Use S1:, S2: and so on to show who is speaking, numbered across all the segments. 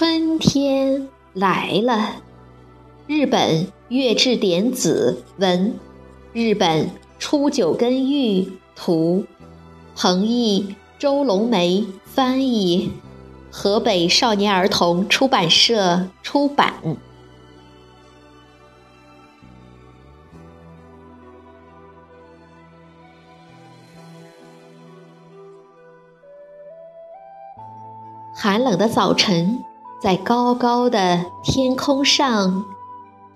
S1: 春天来了。日本月志典子文，日本初九根玉图，彭毅、周龙梅翻译，河北少年儿童出版社出版。寒冷的早晨。在高高的天空上，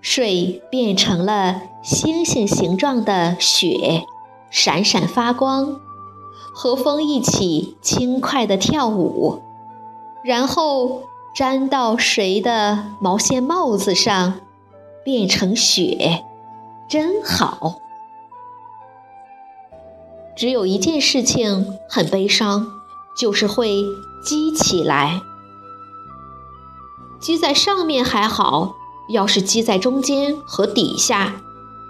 S1: 水变成了星星形状的雪，闪闪发光，和风一起轻快地跳舞，然后粘到谁的毛线帽子上，变成雪，真好。只有一件事情很悲伤，就是会积起来。积在上面还好，要是积在中间和底下，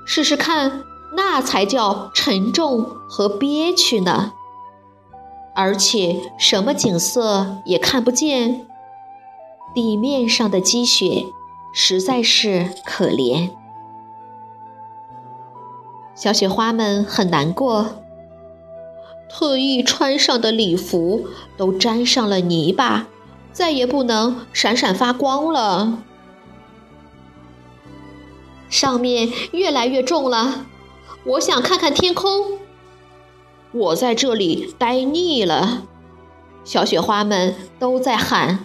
S1: 试试看，那才叫沉重和憋屈呢。而且什么景色也看不见，地面上的积雪实在是可怜。小雪花们很难过，特意穿上的礼服都沾上了泥巴。再也不能闪闪发光了，上面越来越重了。我想看看天空。我在这里待腻了，小雪花们都在喊：“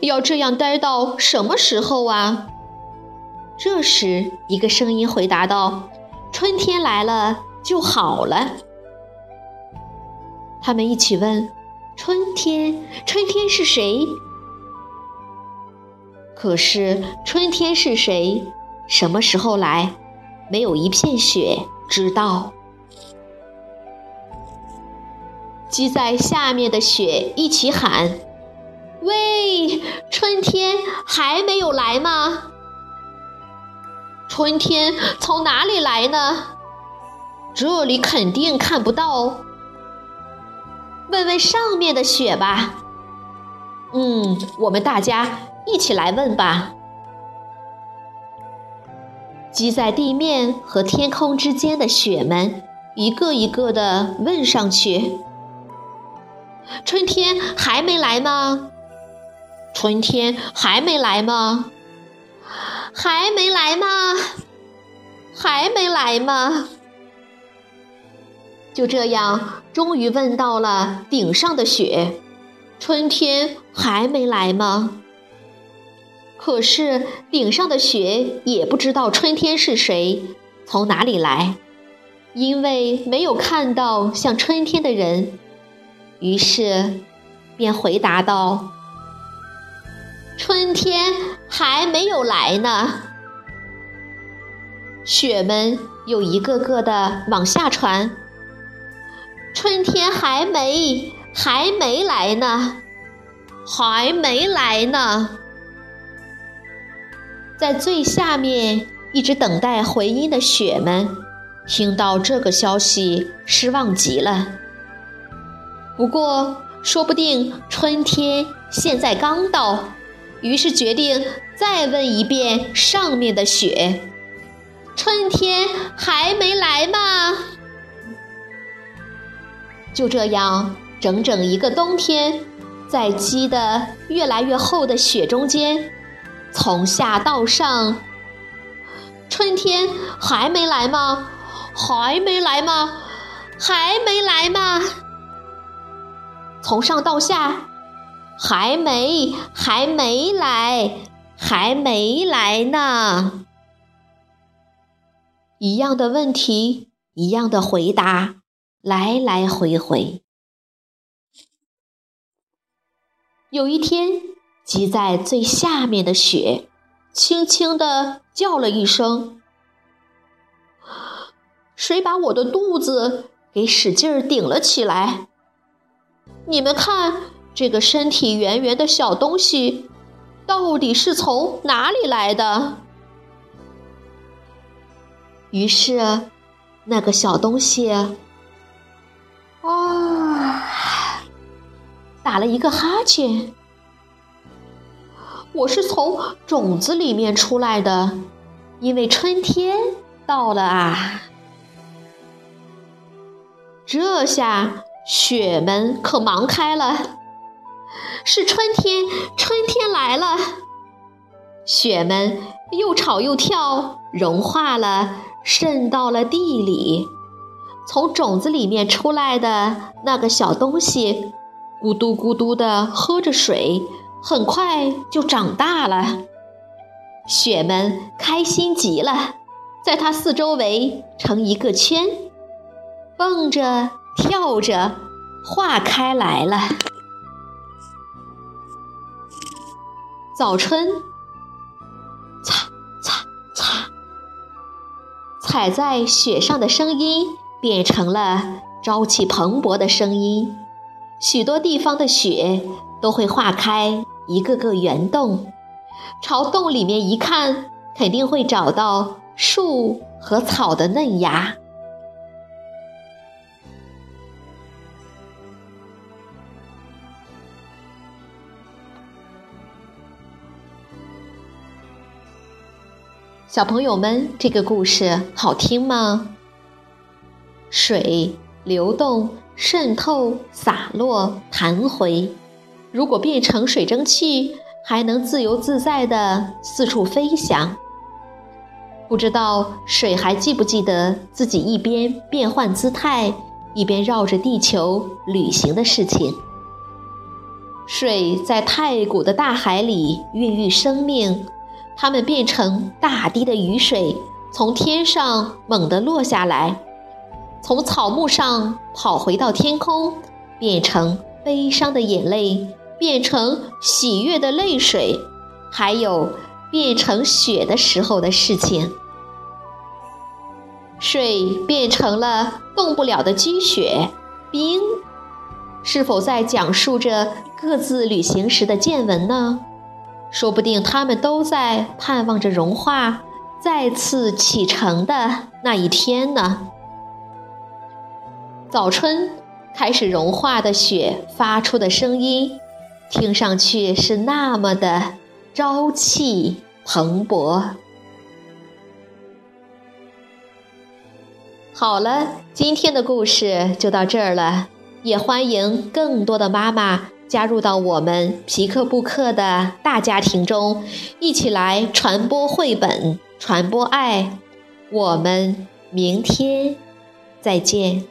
S1: 要这样待到什么时候啊？”这时，一个声音回答道：“春天来了就好了。”他们一起问。春天，春天是谁？可是春天是谁？什么时候来？没有一片雪知道。积在下面的雪一起喊：“喂，春天还没有来吗？春天从哪里来呢？这里肯定看不到。”问问上面的雪吧。嗯，我们大家一起来问吧。积在地面和天空之间的雪们，一个一个的问上去：“春天还没来吗？春天还没来吗？还没来吗？还没来吗？”就这样，终于问到了顶上的雪，春天还没来吗？可是顶上的雪也不知道春天是谁，从哪里来，因为没有看到像春天的人，于是便回答道：“春天还没有来呢。”雪们又一个个的往下传。春天还没还没来呢，还没来呢。在最下面一直等待回音的雪们，听到这个消息，失望极了。不过，说不定春天现在刚到，于是决定再问一遍上面的雪：春天还没来吗？就这样，整整一个冬天，在积得越来越厚的雪中间，从下到上，春天还没来吗？还没来吗？还没来吗？从上到下，还没，还没来，还没来呢。一样的问题，一样的回答，来来回回。有一天，积在最下面的雪，轻轻地叫了一声：“谁把我的肚子给使劲顶了起来？你们看，这个身体圆圆的小东西，到底是从哪里来的？”于是，那个小东西打了一个哈欠。我是从种子里面出来的，因为春天到了啊！这下雪们可忙开了，是春天，春天来了，雪们又吵又跳，融化了。渗到了地里，从种子里面出来的那个小东西，咕嘟咕嘟地喝着水，很快就长大了。雪们开心极了，在它四周围成一个圈，蹦着跳着化开来了。早春。踩在雪上的声音变成了朝气蓬勃的声音，许多地方的雪都会化开一个个圆洞，朝洞里面一看，肯定会找到树和草的嫩芽。小朋友们，这个故事好听吗？水流动、渗透、洒落、弹回，如果变成水蒸气，还能自由自在地四处飞翔。不知道水还记不记得自己一边变换姿态，一边绕着地球旅行的事情？水在太古的大海里孕育生命。它们变成大滴的雨水，从天上猛地落下来，从草木上跑回到天空，变成悲伤的眼泪，变成喜悦的泪水，还有变成雪的时候的事情。水变成了动不了的积雪、冰，是否在讲述着各自旅行时的见闻呢？说不定他们都在盼望着融化、再次启程的那一天呢。早春开始融化的雪发出的声音，听上去是那么的朝气蓬勃。好了，今天的故事就到这儿了，也欢迎更多的妈妈。加入到我们皮克布克的大家庭中，一起来传播绘本，传播爱。我们明天再见。